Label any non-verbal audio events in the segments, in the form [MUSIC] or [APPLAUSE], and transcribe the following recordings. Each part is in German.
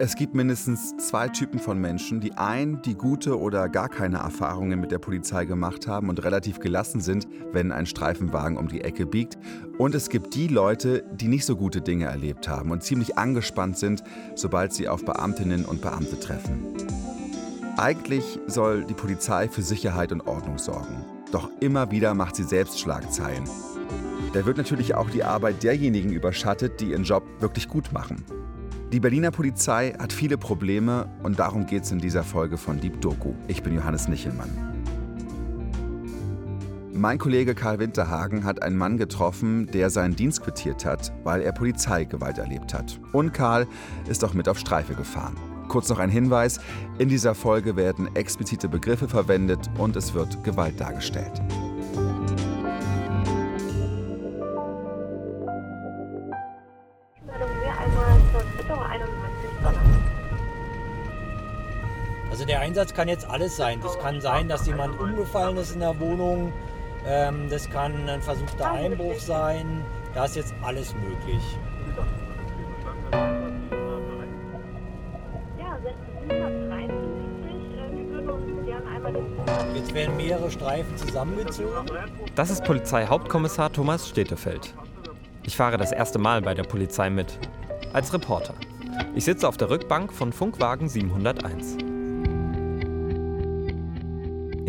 Es gibt mindestens zwei Typen von Menschen. Die einen, die gute oder gar keine Erfahrungen mit der Polizei gemacht haben und relativ gelassen sind, wenn ein Streifenwagen um die Ecke biegt. Und es gibt die Leute, die nicht so gute Dinge erlebt haben und ziemlich angespannt sind, sobald sie auf Beamtinnen und Beamte treffen. Eigentlich soll die Polizei für Sicherheit und Ordnung sorgen. Doch immer wieder macht sie selbst Schlagzeilen. Da wird natürlich auch die Arbeit derjenigen überschattet, die ihren Job wirklich gut machen. Die Berliner Polizei hat viele Probleme und darum geht es in dieser Folge von Deep Doku. Ich bin Johannes Nichelmann. Mein Kollege Karl Winterhagen hat einen Mann getroffen, der seinen Dienst quittiert hat, weil er Polizeigewalt erlebt hat. Und Karl ist auch mit auf Streife gefahren. Kurz noch ein Hinweis, in dieser Folge werden explizite Begriffe verwendet und es wird Gewalt dargestellt. Der Einsatz kann jetzt alles sein. Das kann sein, dass jemand umgefallen ist in der Wohnung. Ähm, das kann ein versuchter Einbruch sein. Da ist jetzt alles möglich. Jetzt werden mehrere Streifen zusammengezogen. Das ist Polizeihauptkommissar Thomas Stetefeld. Ich fahre das erste Mal bei der Polizei mit. Als Reporter. Ich sitze auf der Rückbank von Funkwagen 701.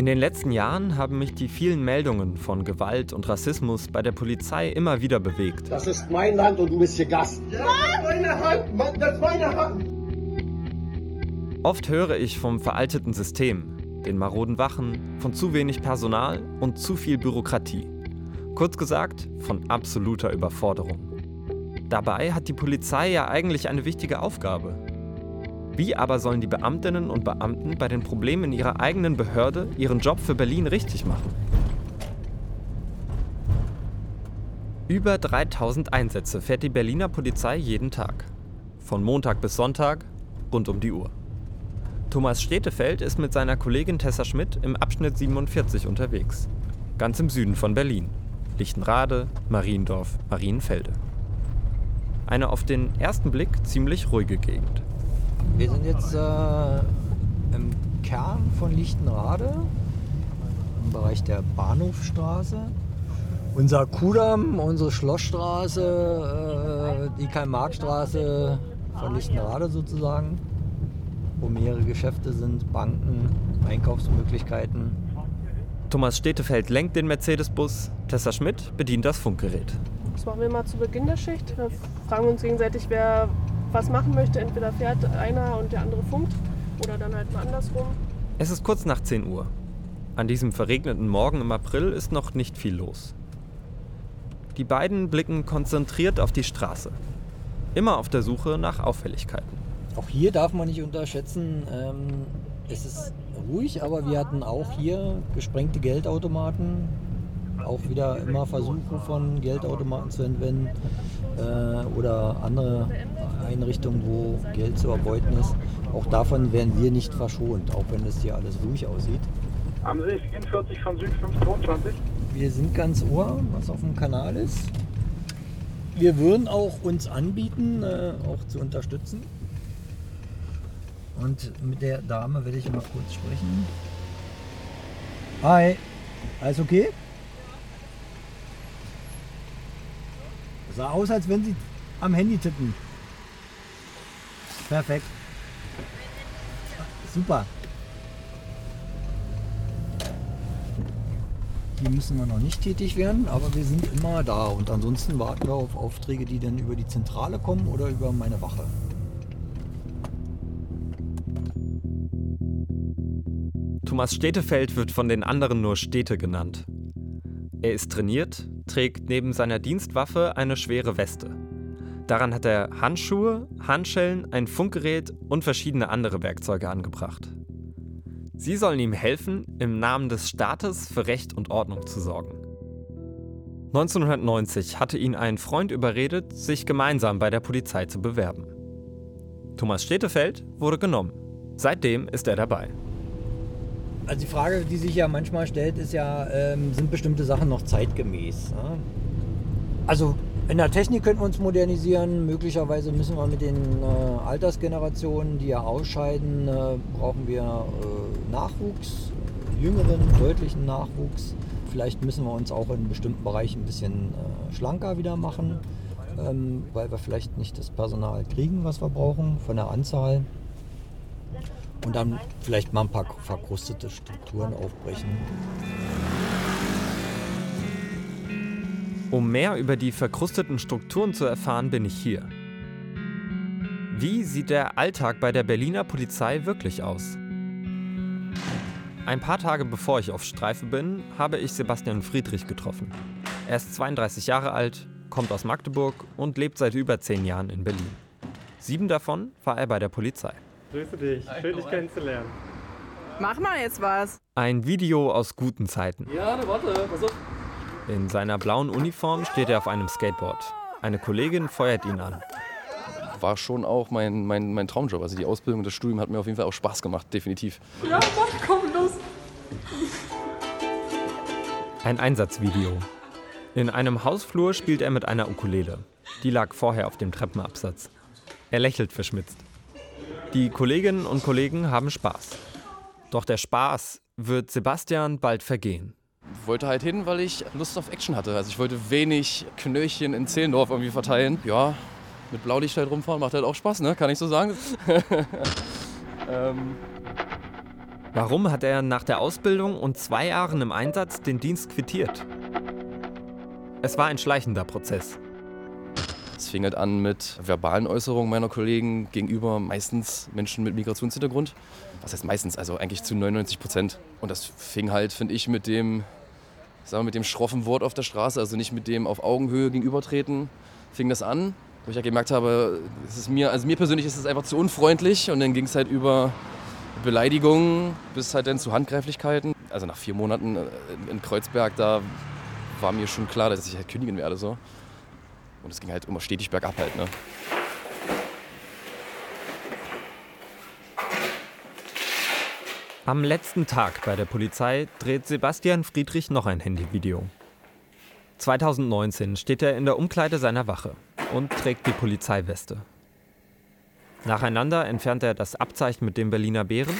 In den letzten Jahren haben mich die vielen Meldungen von Gewalt und Rassismus bei der Polizei immer wieder bewegt. Das ist mein Land und du bist hier Gast. Ja, meine Hand, das ist meine Hand. Oft höre ich vom veralteten System, den maroden Wachen, von zu wenig Personal und zu viel Bürokratie. Kurz gesagt, von absoluter Überforderung. Dabei hat die Polizei ja eigentlich eine wichtige Aufgabe. Wie aber sollen die Beamtinnen und Beamten bei den Problemen in ihrer eigenen Behörde ihren Job für Berlin richtig machen? Über 3000 Einsätze fährt die Berliner Polizei jeden Tag. Von Montag bis Sonntag, rund um die Uhr. Thomas Stedefeld ist mit seiner Kollegin Tessa Schmidt im Abschnitt 47 unterwegs. Ganz im Süden von Berlin. Lichtenrade, Mariendorf, Marienfelde. Eine auf den ersten Blick ziemlich ruhige Gegend. Wir sind jetzt äh, im Kern von Lichtenrade, im Bereich der Bahnhofstraße. Unser Kudamm, unsere Schlossstraße, äh, die Karl-Marx-Straße von Lichtenrade sozusagen, wo mehrere Geschäfte sind, Banken, Einkaufsmöglichkeiten. Thomas Stetefeld lenkt den Mercedes-Bus, Tessa Schmidt bedient das Funkgerät. Das machen wir mal zu Beginn der Schicht. Da fragen wir uns gegenseitig, wer was machen möchte. Entweder fährt einer und der andere funkt oder dann halt mal andersrum. Es ist kurz nach 10 Uhr. An diesem verregneten Morgen im April ist noch nicht viel los. Die beiden blicken konzentriert auf die Straße. Immer auf der Suche nach Auffälligkeiten. Auch hier darf man nicht unterschätzen, ähm, es ist ruhig, aber wir hatten auch hier gesprengte Geldautomaten, auch wieder immer Versuche von Geldautomaten zu entwenden äh, oder andere Einrichtungen, wo Geld zu erbeuten ist. Auch davon werden wir nicht verschont, auch wenn es hier alles ruhig aussieht. Haben Sie 44 von Süd 522? Wir sind ganz ohr, was auf dem Kanal ist. Wir würden auch uns anbieten, äh, auch zu unterstützen. Und mit der Dame werde ich mal kurz sprechen. Hi, alles okay? Sah aus, als wenn Sie am Handy tippen. Perfekt. Super. Hier müssen wir noch nicht tätig werden, aber wir sind immer da. Und ansonsten warten wir auf Aufträge, die dann über die Zentrale kommen oder über meine Wache. Thomas Stetefeld wird von den anderen nur Städte genannt. Er ist trainiert, trägt neben seiner Dienstwaffe eine schwere Weste. Daran hat er Handschuhe, Handschellen, ein Funkgerät und verschiedene andere Werkzeuge angebracht. Sie sollen ihm helfen, im Namen des Staates für Recht und Ordnung zu sorgen. 1990 hatte ihn ein Freund überredet, sich gemeinsam bei der Polizei zu bewerben. Thomas Stetefeld wurde genommen. Seitdem ist er dabei. Also die Frage, die sich ja manchmal stellt, ist ja, ähm, sind bestimmte Sachen noch zeitgemäß? Ja? Also in der Technik könnten wir uns modernisieren. Möglicherweise müssen wir mit den äh, Altersgenerationen, die ja ausscheiden, äh, brauchen wir äh, Nachwuchs, jüngeren, deutlichen Nachwuchs. Vielleicht müssen wir uns auch in bestimmten Bereichen ein bisschen äh, schlanker wieder machen, ähm, weil wir vielleicht nicht das Personal kriegen, was wir brauchen, von der Anzahl. Und dann vielleicht mal ein paar verkrustete Strukturen aufbrechen. Um mehr über die verkrusteten Strukturen zu erfahren, bin ich hier. Wie sieht der Alltag bei der Berliner Polizei wirklich aus? Ein paar Tage bevor ich auf Streife bin, habe ich Sebastian Friedrich getroffen. Er ist 32 Jahre alt, kommt aus Magdeburg und lebt seit über zehn Jahren in Berlin. Sieben davon war er bei der Polizei. Grüße dich, schön dich kennenzulernen. Mach mal jetzt was. Ein Video aus guten Zeiten. Ja, ne, warte, pass auf. In seiner blauen Uniform steht er auf einem Skateboard. Eine Kollegin feuert ihn an. War schon auch mein, mein, mein Traumjob. Also die Ausbildung, das Studium hat mir auf jeden Fall auch Spaß gemacht, definitiv. Ja, mach, komm, los. Ein Einsatzvideo. In einem Hausflur spielt er mit einer Ukulele. Die lag vorher auf dem Treppenabsatz. Er lächelt verschmitzt. Die Kolleginnen und Kollegen haben Spaß. Doch der Spaß wird Sebastian bald vergehen. Ich wollte halt hin, weil ich Lust auf Action hatte. Also ich wollte wenig Knöllchen in Zehlendorf irgendwie verteilen. Ja, mit Blaulicht halt rumfahren macht halt auch Spaß, ne? Kann ich so sagen. [LAUGHS] ähm, Warum hat er nach der Ausbildung und zwei Jahren im Einsatz den Dienst quittiert? Es war ein schleichender Prozess. Es fing halt an mit verbalen Äußerungen meiner Kollegen gegenüber meistens Menschen mit Migrationshintergrund. Was heißt meistens? Also eigentlich zu 99 Prozent. Und das fing halt, finde ich, mit dem, sagen wir, mit dem schroffen Wort auf der Straße, also nicht mit dem auf Augenhöhe gegenübertreten, fing das an. Wo ich ja gemerkt habe, es ist mir, also mir persönlich ist es einfach zu unfreundlich. Und dann ging es halt über Beleidigungen bis halt dann zu Handgreiflichkeiten. Also nach vier Monaten in Kreuzberg, da war mir schon klar, dass ich halt kündigen werde. So. Und es ging halt immer stetig bergab halt. Ne? Am letzten Tag bei der Polizei dreht Sebastian Friedrich noch ein Handyvideo. 2019 steht er in der Umkleide seiner Wache und trägt die Polizeiweste. Nacheinander entfernt er das Abzeichen mit dem Berliner Bären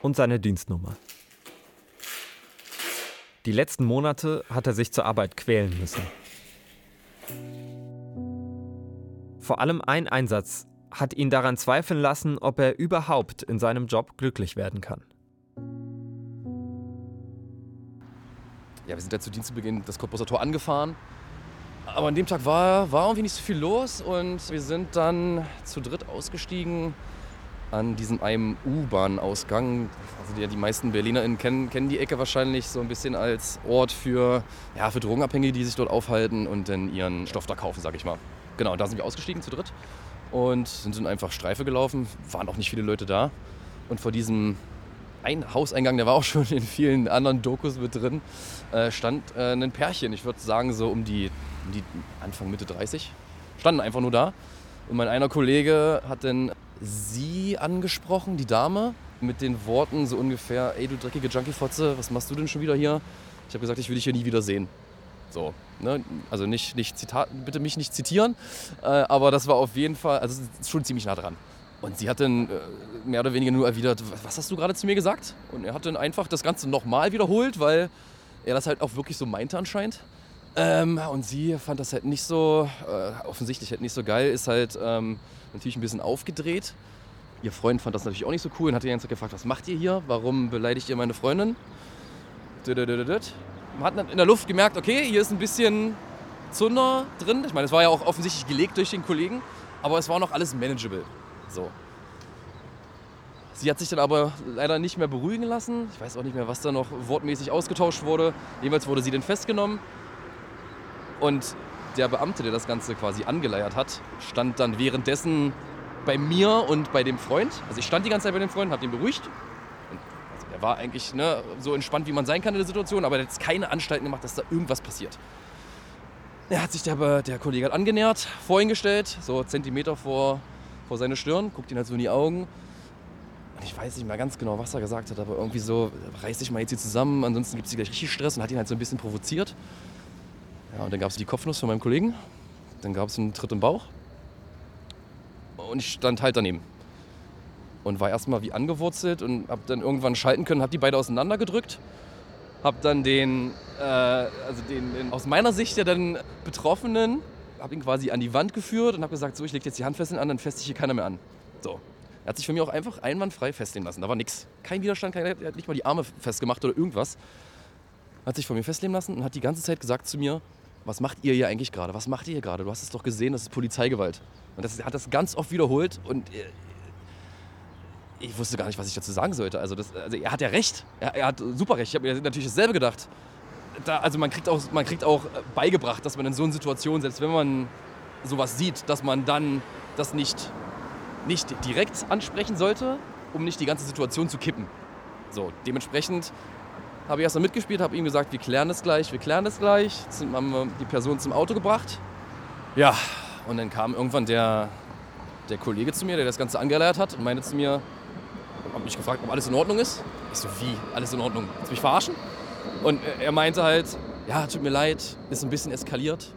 und seine Dienstnummer. Die letzten Monate hat er sich zur Arbeit quälen müssen. Vor allem ein Einsatz hat ihn daran zweifeln lassen, ob er überhaupt in seinem Job glücklich werden kann. Ja, wir sind ja zu Dienstbeginn das Cottbusser Tor angefahren. Aber an dem Tag war, war irgendwie nicht so viel los und wir sind dann zu dritt ausgestiegen an diesem einen U-Bahn-Ausgang. Also die, die meisten BerlinerInnen kennen, kennen die Ecke wahrscheinlich so ein bisschen als Ort für, ja, für Drogenabhängige, die sich dort aufhalten und dann ihren Stoff da kaufen, sag ich mal. Genau, da sind wir ausgestiegen zu dritt und sind dann einfach Streife gelaufen. Waren auch nicht viele Leute da. Und vor diesem ein Hauseingang, der war auch [LAUGHS] schon in vielen anderen Dokus mit drin, äh, stand äh, ein Pärchen. Ich würde sagen, so um die, um die Anfang, Mitte 30. Standen einfach nur da. Und mein einer Kollege hat dann sie angesprochen, die Dame, mit den Worten so ungefähr: Ey, du dreckige Junkie-Fotze, was machst du denn schon wieder hier? Ich habe gesagt, ich will dich hier nie wieder sehen. So, ne? Also nicht, nicht Zitat, bitte mich nicht zitieren, äh, aber das war auf jeden Fall, also schon ziemlich nah dran. Und sie hat dann äh, mehr oder weniger nur erwidert, was hast du gerade zu mir gesagt? Und er hat dann einfach das Ganze nochmal wiederholt, weil er das halt auch wirklich so meinte anscheinend. Ähm, und sie fand das halt nicht so, äh, offensichtlich halt nicht so geil, ist halt ähm, natürlich ein bisschen aufgedreht. Ihr Freund fand das natürlich auch nicht so cool und hat die ganze Zeit gefragt, was macht ihr hier? Warum beleidigt ihr meine Freundin? Man hat in der Luft gemerkt, okay, hier ist ein bisschen Zunder drin. Ich meine, es war ja auch offensichtlich gelegt durch den Kollegen, aber es war noch alles manageable. So. Sie hat sich dann aber leider nicht mehr beruhigen lassen. Ich weiß auch nicht mehr, was da noch wortmäßig ausgetauscht wurde. Jedenfalls wurde sie dann festgenommen. Und der Beamte, der das Ganze quasi angeleiert hat, stand dann währenddessen bei mir und bei dem Freund. Also ich stand die ganze Zeit bei dem Freund, habe ihn beruhigt. Also er war eigentlich ne, so entspannt, wie man sein kann in der Situation, aber er hat jetzt keine Anstalten gemacht, dass da irgendwas passiert. Er hat sich der, der Kollege halt angenähert, vor ihn gestellt, so Zentimeter vor, vor seine Stirn, guckt ihn halt so in die Augen. Und ich weiß nicht mehr ganz genau, was er gesagt hat, aber irgendwie so, reiß dich mal jetzt hier zusammen, ansonsten gibt es hier gleich richtig Stress und hat ihn halt so ein bisschen provoziert. Ja, und dann gab es die Kopfnuss von meinem Kollegen, dann gab es einen Tritt im Bauch und ich stand halt daneben. Und war erstmal wie angewurzelt und habe dann irgendwann schalten können, habe die beide auseinandergedrückt, habe dann den, äh, also den, den, aus meiner Sicht ja dann Betroffenen, habe ihn quasi an die Wand geführt und habe gesagt, so, ich lege jetzt die Handfesseln an, dann feste ich hier keiner mehr an. So. Er hat sich für mich auch einfach einwandfrei festlegen lassen. Da war nichts. Kein Widerstand, kein, er hat nicht mal die Arme festgemacht oder irgendwas. Hat sich von mir festlegen lassen und hat die ganze Zeit gesagt zu mir, was macht ihr hier eigentlich gerade? Was macht ihr hier gerade? Du hast es doch gesehen, das ist Polizeigewalt. Und das hat das ganz oft wiederholt und äh, ich wusste gar nicht, was ich dazu sagen sollte. Also, das, also er hat ja recht. Er, er hat super recht. Ich habe mir natürlich dasselbe gedacht. Da, also man kriegt, auch, man kriegt auch beigebracht, dass man in so einer Situation, selbst wenn man sowas sieht, dass man dann das nicht, nicht direkt ansprechen sollte, um nicht die ganze Situation zu kippen. So, dementsprechend habe ich erst mal mitgespielt, habe ihm gesagt, wir klären das gleich, wir klären das gleich. Jetzt haben wir die Person zum Auto gebracht. Ja, und dann kam irgendwann der, der Kollege zu mir, der das Ganze angeleiert hat und meinte zu mir, hat mich gefragt, ob alles in Ordnung ist. Ich so, wie? Alles in Ordnung? Willst du mich verarschen? Und er meinte halt, ja, tut mir leid, ist ein bisschen eskaliert.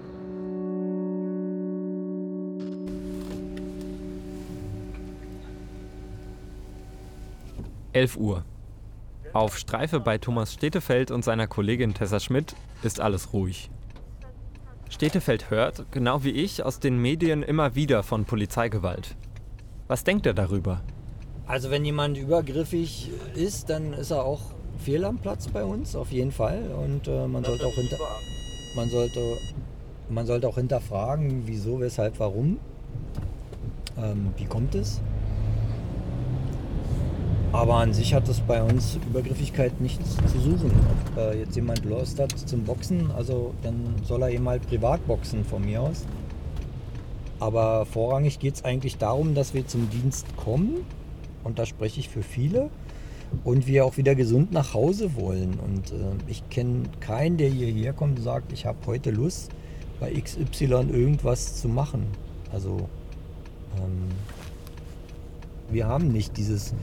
Elf Uhr. Auf Streife bei Thomas Stedefeld und seiner Kollegin Tessa Schmidt ist alles ruhig. Stedefeld hört, genau wie ich, aus den Medien immer wieder von Polizeigewalt. Was denkt er darüber? Also wenn jemand übergriffig ist, dann ist er auch fehl am Platz bei uns, auf jeden Fall. Und äh, man, sollte auch hinter, man, sollte, man sollte auch hinterfragen, wieso, weshalb, warum. Ähm, wie kommt es? Aber an sich hat es bei uns Übergriffigkeit nichts zu suchen. Ob äh, jetzt jemand Lust hat zum Boxen, also dann soll er eben halt privat boxen von mir aus. Aber vorrangig geht es eigentlich darum, dass wir zum Dienst kommen. Und da spreche ich für viele. Und wir auch wieder gesund nach Hause wollen. Und äh, ich kenne keinen, der hierher kommt und sagt, ich habe heute Lust, bei XY irgendwas zu machen. Also ähm, wir haben nicht dieses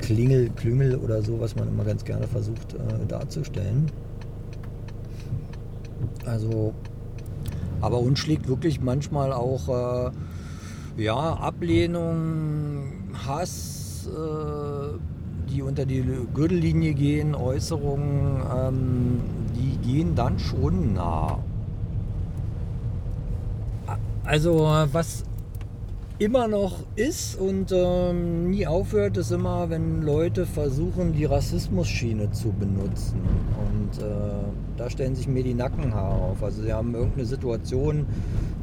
Klingel, Klüngel oder so, was man immer ganz gerne versucht äh, darzustellen. Also, aber uns schlägt wirklich manchmal auch äh, ja, Ablehnung, Hass, äh, die unter die Gürtellinie gehen, Äußerungen, ähm, die gehen dann schon nah. Also was immer noch ist und ähm, nie aufhört, ist immer, wenn Leute versuchen, die Rassismusschiene zu benutzen. Und äh, da stellen sich mir die Nackenhaare auf. Also sie haben irgendeine Situation,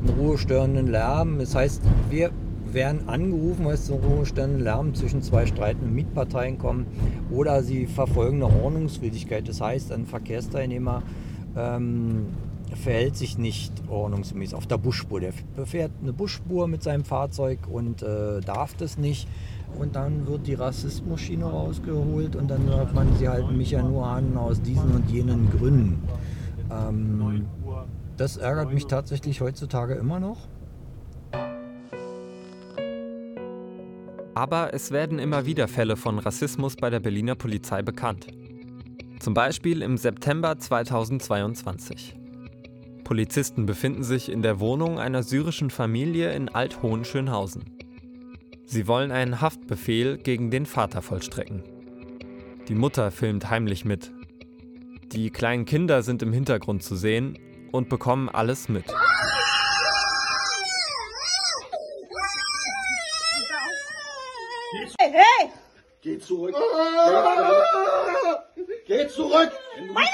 einen ruhestörenden Lärm. Das heißt, wir werden angerufen, weil es zu ruhestörenden Lärm zwischen zwei streitenden Mietparteien kommt. Oder sie verfolgen eine Ordnungswidrigkeit. Das heißt, ein Verkehrsteilnehmer ähm, verhält sich nicht ordnungsgemäß auf der Busspur. Der fährt eine Busspur mit seinem Fahrzeug und äh, darf das nicht. Und dann wird die Rassismusschiene rausgeholt und dann sagt man, sie halten mich ja nur an aus diesen und jenen Gründen. Ähm, das ärgert mich tatsächlich heutzutage immer noch. Aber es werden immer wieder Fälle von Rassismus bei der Berliner Polizei bekannt. Zum Beispiel im September 2022. Polizisten befinden sich in der Wohnung einer syrischen Familie in Alt-Hohenschönhausen. Sie wollen einen Haftbefehl gegen den Vater vollstrecken. Die Mutter filmt heimlich mit. Die kleinen Kinder sind im Hintergrund zu sehen und bekommen alles mit. Hey, hey! Geh zurück! Geh zurück! Meine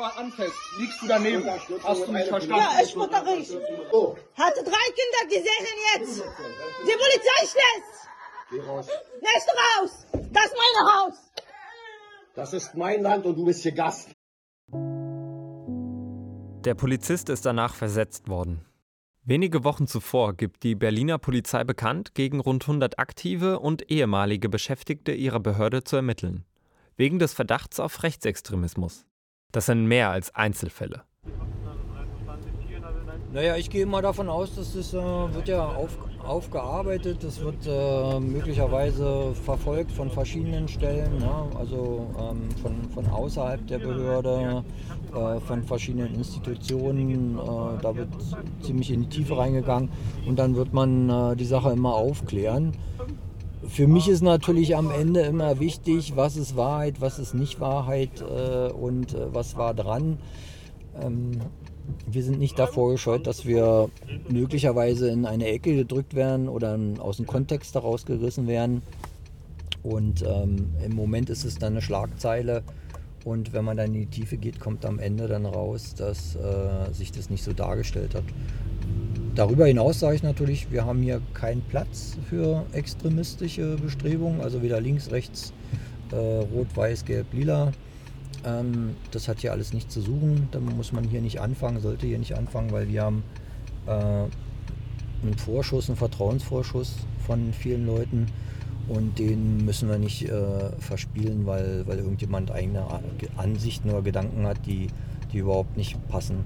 Mann anfest. Liegst du daneben? Hast du mich verstanden? Ja, ich mutter ich. Oh. Hatte drei Kinder, die sehen jetzt. Die Polizei schlägt. Geh raus. Lässt du raus. Das ist mein Haus. Das ist mein Land und du bist hier Gast. Der Polizist ist danach versetzt worden. Wenige Wochen zuvor gibt die Berliner Polizei bekannt, gegen rund 100 aktive und ehemalige Beschäftigte ihrer Behörde zu ermitteln. Wegen des Verdachts auf Rechtsextremismus. Das sind mehr als Einzelfälle. Naja, ich gehe mal davon aus, dass das äh, wird ja auf, aufgearbeitet, das wird äh, möglicherweise verfolgt von verschiedenen Stellen, ja? also ähm, von, von außerhalb der Behörde, äh, von verschiedenen Institutionen. Äh, da wird ziemlich in die Tiefe reingegangen und dann wird man äh, die Sache immer aufklären. Für mich ist natürlich am Ende immer wichtig, was ist Wahrheit, was ist nicht Wahrheit äh, und was war dran. Ähm, wir sind nicht davor gescheut, dass wir möglicherweise in eine Ecke gedrückt werden oder aus dem Kontext daraus gerissen werden. Und ähm, im Moment ist es dann eine Schlagzeile. Und wenn man dann in die Tiefe geht, kommt am Ende dann raus, dass äh, sich das nicht so dargestellt hat. Darüber hinaus sage ich natürlich, wir haben hier keinen Platz für extremistische Bestrebungen, also weder links, rechts, äh, rot, weiß, gelb, lila. Ähm, das hat hier alles nichts zu suchen. Da muss man hier nicht anfangen, sollte hier nicht anfangen, weil wir haben äh, einen Vorschuss, einen Vertrauensvorschuss von vielen Leuten und den müssen wir nicht äh, verspielen, weil, weil irgendjemand eigene Ansichten oder Gedanken hat, die, die überhaupt nicht passen.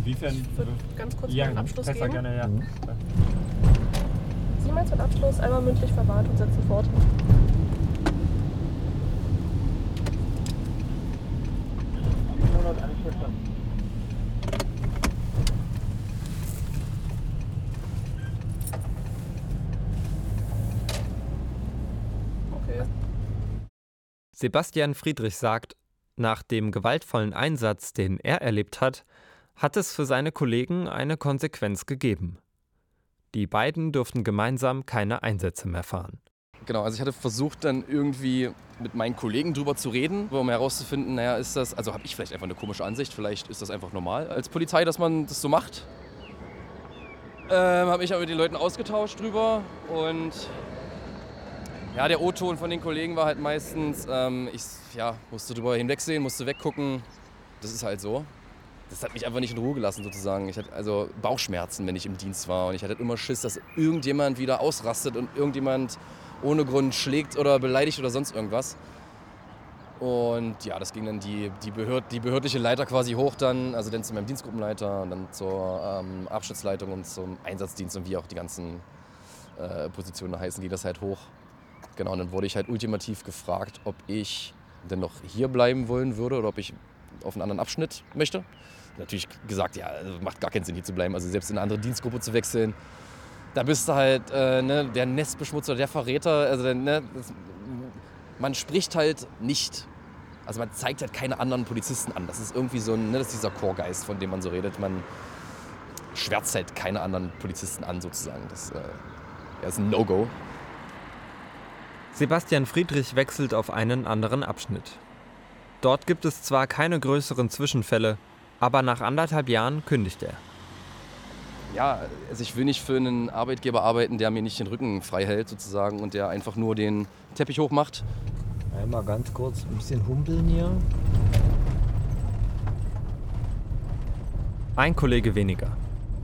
Inwiefern? Ich würde ganz kurz ja, einen Abschluss geben. Gerne, ja. Mhm. Sie meinen zum Abschluss einmal mündlich verwahrt und setzen fort. Sebastian Friedrich sagt, nach dem gewaltvollen Einsatz, den er erlebt hat, hat es für seine Kollegen eine Konsequenz gegeben. Die beiden durften gemeinsam keine Einsätze mehr fahren. Genau, also ich hatte versucht dann irgendwie mit meinen Kollegen drüber zu reden, um herauszufinden, naja, ist das, also habe ich vielleicht einfach eine komische Ansicht, vielleicht ist das einfach normal als Polizei, dass man das so macht. Ähm, habe mich aber mit den Leuten ausgetauscht drüber und ja, der O-Ton von den Kollegen war halt meistens, ähm, ich ja, musste drüber hinwegsehen, musste weggucken. Das ist halt so. Das hat mich einfach nicht in Ruhe gelassen sozusagen. Ich hatte also Bauchschmerzen, wenn ich im Dienst war und ich hatte immer Schiss, dass irgendjemand wieder ausrastet und irgendjemand ohne Grund schlägt oder beleidigt oder sonst irgendwas. Und ja, das ging dann die, die, Behörd, die behördliche Leiter quasi hoch dann, also dann zu meinem Dienstgruppenleiter und dann zur ähm, Abschnittsleitung und zum Einsatzdienst und wie auch die ganzen äh, Positionen heißen, ging das halt hoch. Genau, und dann wurde ich halt ultimativ gefragt, ob ich denn noch hier bleiben wollen würde oder ob ich auf einen anderen Abschnitt möchte. Natürlich gesagt, ja, also macht gar keinen Sinn hier zu bleiben, also selbst in eine andere Dienstgruppe zu wechseln da bist du halt äh, ne, der Nestbeschmutzer, der Verräter. Also, ne, das, man spricht halt nicht. Also man zeigt halt keine anderen Polizisten an. Das ist irgendwie so ein, ne, das ist dieser Chorgeist, von dem man so redet. Man schwärzt halt keine anderen Polizisten an, sozusagen. Das äh, ist ein No-Go. Sebastian Friedrich wechselt auf einen anderen Abschnitt. Dort gibt es zwar keine größeren Zwischenfälle, aber nach anderthalb Jahren kündigt er ja, also ich will nicht für einen Arbeitgeber arbeiten, der mir nicht den Rücken frei hält sozusagen und der einfach nur den Teppich hochmacht. Einmal ganz kurz ein bisschen humpeln hier. Ein Kollege weniger.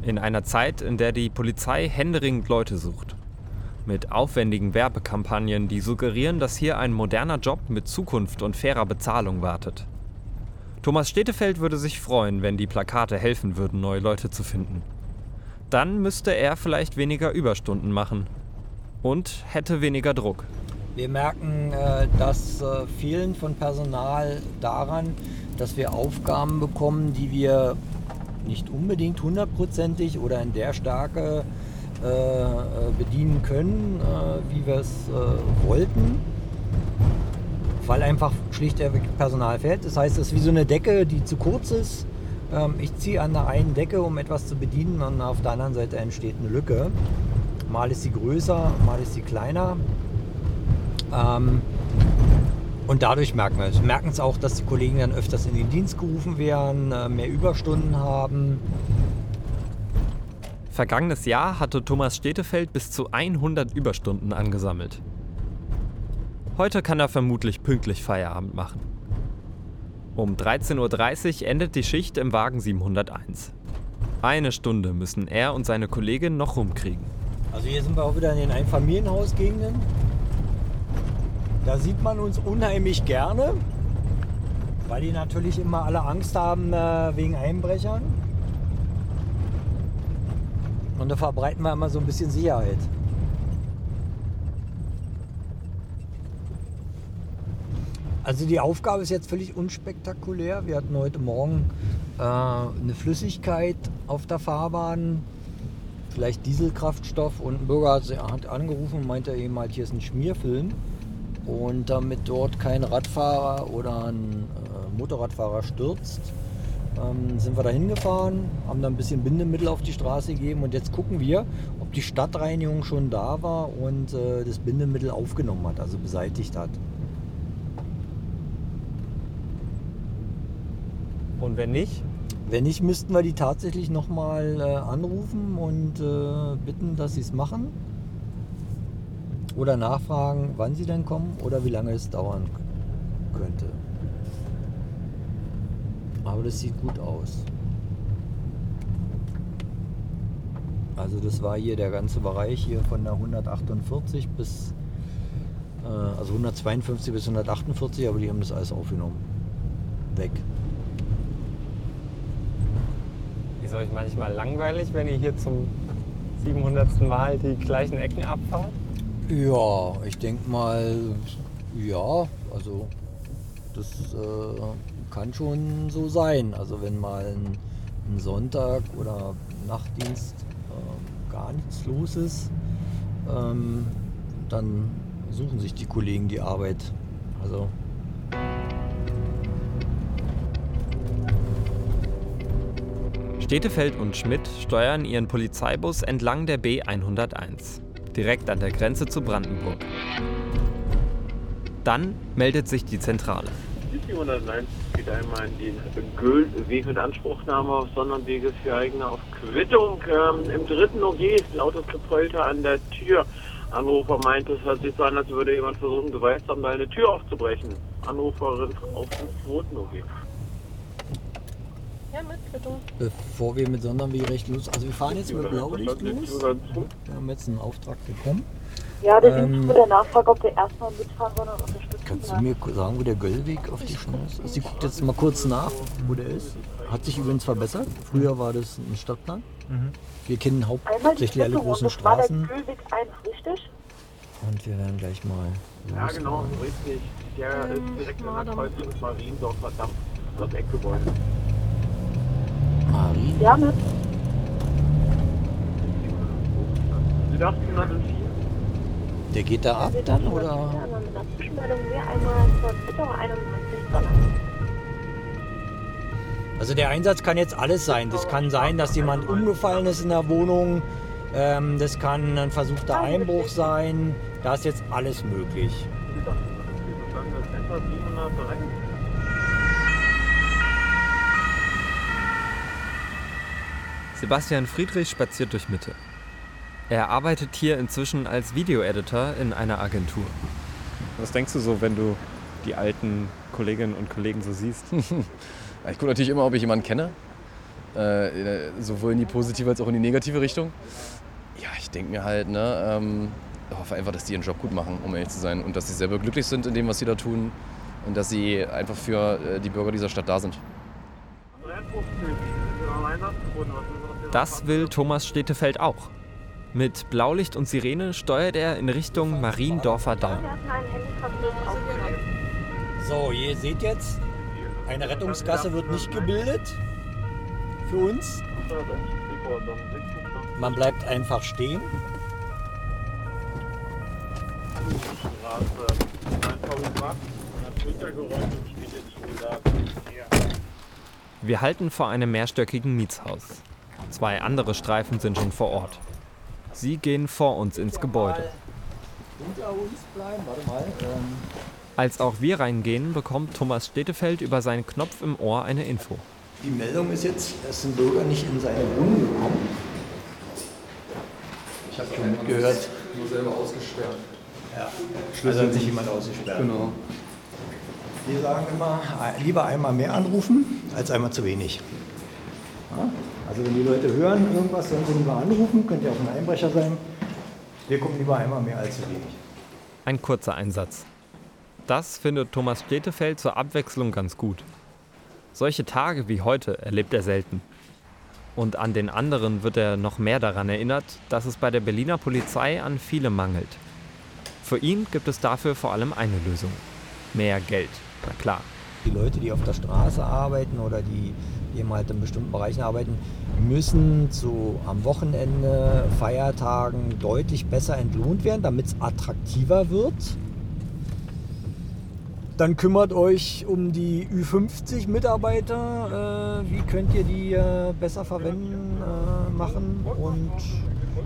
In einer Zeit, in der die Polizei händeringend Leute sucht. Mit aufwendigen Werbekampagnen, die suggerieren, dass hier ein moderner Job mit Zukunft und fairer Bezahlung wartet. Thomas Stedefeld würde sich freuen, wenn die Plakate helfen würden, neue Leute zu finden. Dann müsste er vielleicht weniger Überstunden machen und hätte weniger Druck. Wir merken äh, das äh, Fehlen von Personal daran, dass wir Aufgaben bekommen, die wir nicht unbedingt hundertprozentig oder in der Stärke äh, äh bedienen können, äh, wie wir es äh, wollten, weil einfach schlichtweg Personal fehlt. Das heißt, es ist wie so eine Decke, die zu kurz ist ähm, ich ziehe an der einen Decke, um etwas zu bedienen und auf der anderen Seite entsteht eine Lücke. Mal ist sie größer, mal ist sie kleiner. Ähm, und dadurch merken wir es. Wir merken es auch, dass die Kollegen dann öfters in den Dienst gerufen werden, äh, mehr Überstunden haben. Vergangenes Jahr hatte Thomas Stedefeld bis zu 100 Überstunden angesammelt. Heute kann er vermutlich pünktlich Feierabend machen. Um 13.30 Uhr endet die Schicht im Wagen 701. Eine Stunde müssen er und seine Kollegin noch rumkriegen. Also hier sind wir auch wieder in den Einfamilienhausgegenden. Da sieht man uns unheimlich gerne, weil die natürlich immer alle Angst haben äh, wegen Einbrechern. Und da verbreiten wir immer so ein bisschen Sicherheit. Also die Aufgabe ist jetzt völlig unspektakulär. Wir hatten heute Morgen äh, eine Flüssigkeit auf der Fahrbahn, vielleicht Dieselkraftstoff und ein Bürger hat, angerufen und meinte eben halt, hier ist ein Schmierfilm. Und damit dort kein Radfahrer oder ein äh, Motorradfahrer stürzt, ähm, sind wir da hingefahren, haben da ein bisschen Bindemittel auf die Straße gegeben und jetzt gucken wir, ob die Stadtreinigung schon da war und äh, das Bindemittel aufgenommen hat, also beseitigt hat. Und wenn nicht? Wenn nicht, müssten wir die tatsächlich nochmal äh, anrufen und äh, bitten, dass sie es machen. Oder nachfragen, wann sie denn kommen oder wie lange es dauern könnte. Aber das sieht gut aus. Also das war hier der ganze Bereich hier von der 148 bis äh, also 152 bis 148, aber die haben das alles aufgenommen. Weg. Ist euch manchmal langweilig, wenn ihr hier zum 700. Mal die gleichen Ecken abfahrt? Ja, ich denke mal, ja, also das äh, kann schon so sein. Also wenn mal ein, ein Sonntag oder Nachtdienst äh, gar nichts los ist, ähm, dann suchen sich die Kollegen die Arbeit. Also Stedefeld und Schmidt steuern ihren Polizeibus entlang der B101, direkt an der Grenze zu Brandenburg. Dann meldet sich die Zentrale. Die 701 geht einmal in den Göhlweg mit Anspruchnahme auf Sonderwege für eigene auf Quittung. Ähm, Im dritten OG ist lautes Gepolter an der Tür. Anrufer meint, es hört sich so an, als würde jemand versuchen, gewaltsam da eine Tür aufzubrechen. Anruferin auf dem zweiten OG. Ja, mit Quittung. bevor wir mit Sonderweg recht los, also wir fahren jetzt mit Blaulicht los. Wir haben jetzt einen Auftrag bekommen. Ja, der Ähm, Dienst der Nachfrage, ob der erstmal mitfahren soll und unterstützen Kannst du mir sagen, wo der Göllweg auf die Schnur ist? Also Sie guckt jetzt mal kurz nach, wo der ist. Hat sich übrigens verbessert. Früher war das ein Stadtplan. Wir kennen hauptsächlich alle großen das war der Straßen. Göhlweg 1, richtig? Und wir werden gleich mal Ja, genau, richtig. Der ist direkt an der Kreuzung Mariendorfer Damm. Das Eckgebäude. Sie dachten, das sind vier. Der geht da ab dann oder? das nicht einmal mit einer Zwischenmeldung mehr einmal zur Quittung 91 verlangen. Also der Einsatz kann jetzt alles sein. Das kann sein, dass jemand umgefallen ist in der Wohnung. Ähm, das kann ein versuchter Einbruch sein. Da ist jetzt alles möglich. Dann das etwa 703. Sebastian Friedrich spaziert durch Mitte. Er arbeitet hier inzwischen als Videoeditor in einer Agentur. Was denkst du so, wenn du die alten Kolleginnen und Kollegen so siehst? [LAUGHS] Ich gucke natürlich immer, ob ich jemanden kenne. Äh, sowohl in die positive als auch in die negative Richtung. Ja, ich denke mir halt, ne, ähm, ich hoffe einfach, dass die ihren Job gut machen, um ehrlich zu sein. Und dass sie selber glücklich sind in dem, was sie da tun. Und dass sie einfach für äh, die Bürger dieser Stadt da sind. 53. Sind wir am Weihnachtsboden? Was ist das? Will Thomas Stedefeld auch. Mit Blaulicht und Sirene steuert er in Richtung Mariendorfer Damm. So, ihr seht jetzt, eine Rettungsgasse wird nicht gebildet für uns. Man bleibt einfach stehen. Wir halten vor einem mehrstöckigen Mietshaus. Zwei andere Streifen sind schon vor Ort. Sie gehen vor uns ins Gebäude. Unter uns bleiben, warte mal. Als auch wir reingehen, bekommt Thomas Stedefeld über seinen Knopf im Ohr eine Info. die Meldung ist jetzt, dass ein Bürger nicht in seine Wohnung gekommen. Ich habe schon mitgehört. Nur selber ausgesperrt. Ja, also hat sich jemand ausgesperrt. Genau. Wir sagen immer, äh, lieber einmal mehr anrufen, als einmal zu wenig. Ja? Also wenn die Leute hören irgendwas, sollen sie lieber anrufen, könnte ja auch ein Einbrecher sein. Wir gucken lieber einmal mehr als zu wenig. Ein kurzer Einsatz. Das findet Thomas Stedefeld zur Abwechslung ganz gut. Solche Tage wie heute erlebt er selten. Und an den anderen wird er noch mehr daran erinnert, dass es bei der Berliner Polizei an viele mangelt. Für ihn gibt es dafür vor allem eine Lösung. Mehr Geld, na klar. Die Leute, die auf der Straße arbeiten oder die eben halt in bestimmten Bereichen arbeiten, müssen zu, am Wochenende, Feiertagen deutlich besser entlohnt werden, damit es attraktiver wird. Dann kümmert euch um die Ü50-Mitarbeiter. Äh, wie könnt ihr die äh, besser verwenden, äh, machen und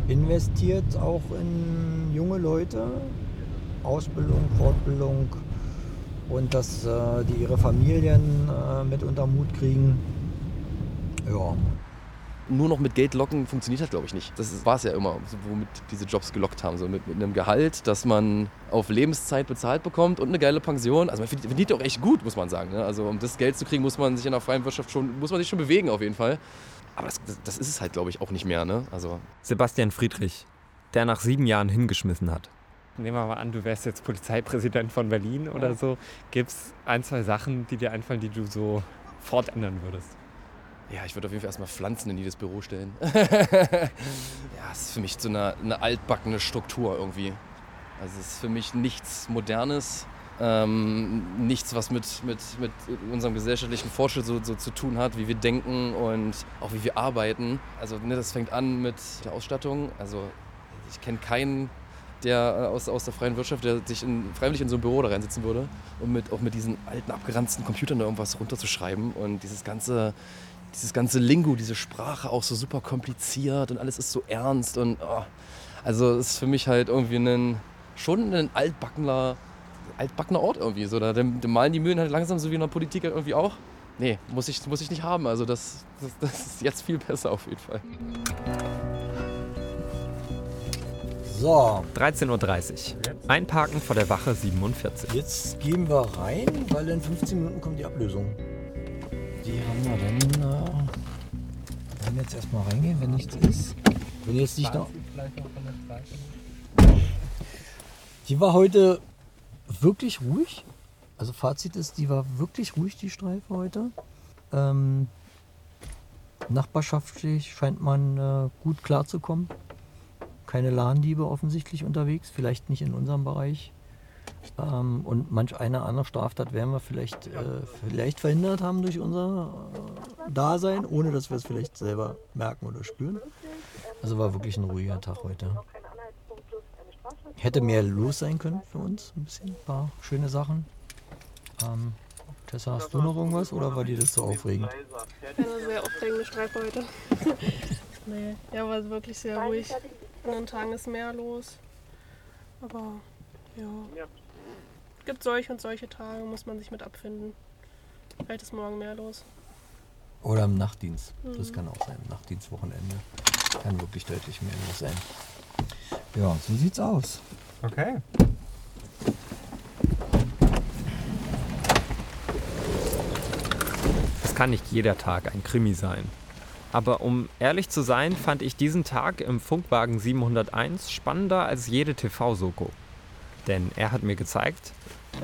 investiert auch in junge Leute, Ausbildung, Fortbildung und dass äh, die ihre Familien äh, mit unter Mut kriegen. Ja. Nur noch mit Geld locken funktioniert halt, glaube ich, nicht. Das war es ja immer, so, womit diese Jobs gelockt haben. So mit, mit, einem Gehalt, das man auf Lebenszeit bezahlt bekommt und eine geile Pension. Also man verdient auch echt gut, muss man sagen. Ne? Also um das Geld zu kriegen, muss man sich in der freien Wirtschaft schon, muss man sich schon bewegen auf jeden Fall. Aber das, das ist es halt, glaube ich, auch nicht mehr. Ne? Also Sebastian Friedrich, der nach sieben Jahren hingeschmissen hat. Nehmen wir mal an, du wärst jetzt Polizeipräsident von Berlin oder so. Gibt es ein, zwei Sachen, die dir einfallen, die du so fort ändern würdest? Ja, ich würde auf jeden Fall erstmal Pflanzen in jedes Büro stellen. [LAUGHS] ja, es ist für mich so eine, eine altbackene Struktur irgendwie. Also es ist für mich nichts Modernes, ähm, nichts, was mit, mit, mit unserem gesellschaftlichen Fortschritt so, so, zu tun hat, wie wir denken und auch wie wir arbeiten. Also ne, das fängt an mit der Ausstattung. Also ich kenne keinen der aus, aus der freien Wirtschaft, der sich in, freiwillig in so ein Büro da reinsitzen würde, um mit, auch mit diesen alten, abgeranzten Computern da irgendwas runterzuschreiben und dieses ganze dieses ganze Lingo, diese Sprache auch so super kompliziert und alles ist so ernst und oh, also ist für mich halt irgendwie ein, schon ein altbackener, altbackener Ort irgendwie. So, da, da malen die Mühlen halt langsam, so wie in der Politik halt irgendwie auch. Nee, muss ich, muss ich nicht haben. Also das, das, das ist jetzt viel besser auf jeden Fall. So. 13.30 Uhr. Einparken vor der Wache 47. Jetzt gehen wir rein, weil in 15 Minuten kommt die Ablösung. Die haben wir dann. Äh, wenn wir jetzt erstmal reingehen, wenn nichts ist. Wenn jetzt nicht noch. Die war heute wirklich ruhig. Also Fazit ist, die war wirklich ruhig, die Streife heute. Ähm, nachbarschaftlich scheint man äh, gut klarzukommen. Keine Ladendiebe offensichtlich unterwegs, vielleicht nicht in unserem Bereich. Ähm, und manch eine andere Straftat werden wir vielleicht, äh, vielleicht verhindert haben durch unser äh, Dasein, ohne dass wir es vielleicht selber merken oder spüren. Also war wirklich ein ruhiger Tag heute. Hätte mehr los sein können für uns, ein bisschen, ein paar schöne Sachen. Ähm, Tessa, hast du noch irgendwas oder war dir das so aufregend? Eine sehr aufregende Streife heute. [LAUGHS] nee, ja, war wirklich sehr ruhig. An den Tagen ist mehr los. Aber ja. Gibt solche und solche Tage, muss man sich mit abfinden. Vielleicht ist morgen mehr los. Oder im Nachtdienst. Mhm. Das kann auch sein. Nachtdienstwochenende. Kann wirklich deutlich mehr los sein. Ja, so sieht's aus. Okay. Es kann nicht jeder Tag ein Krimi sein. Aber um ehrlich zu sein, fand ich diesen Tag im Funkwagen 701 spannender als jede TV-Soko. Denn er hat mir gezeigt,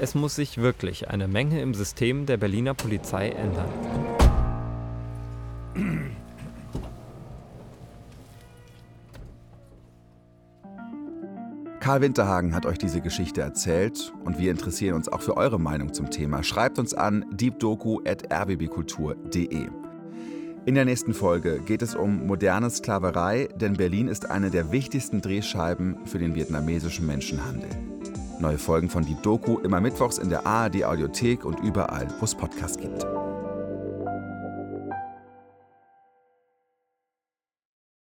es muss sich wirklich eine Menge im System der Berliner Polizei ändern. Karl Winterhagen hat euch diese Geschichte erzählt und wir interessieren uns auch für eure Meinung zum Thema. Schreibt uns an deepdoku.rbbkultur.de. In der nächsten Folge geht es um moderne Sklaverei, denn Berlin ist eine der wichtigsten Drehscheiben für den vietnamesischen Menschenhandel. Neue Folgen von Deep Doku immer mittwochs in der ARD Audiothek und überall, wo es Podcasts gibt.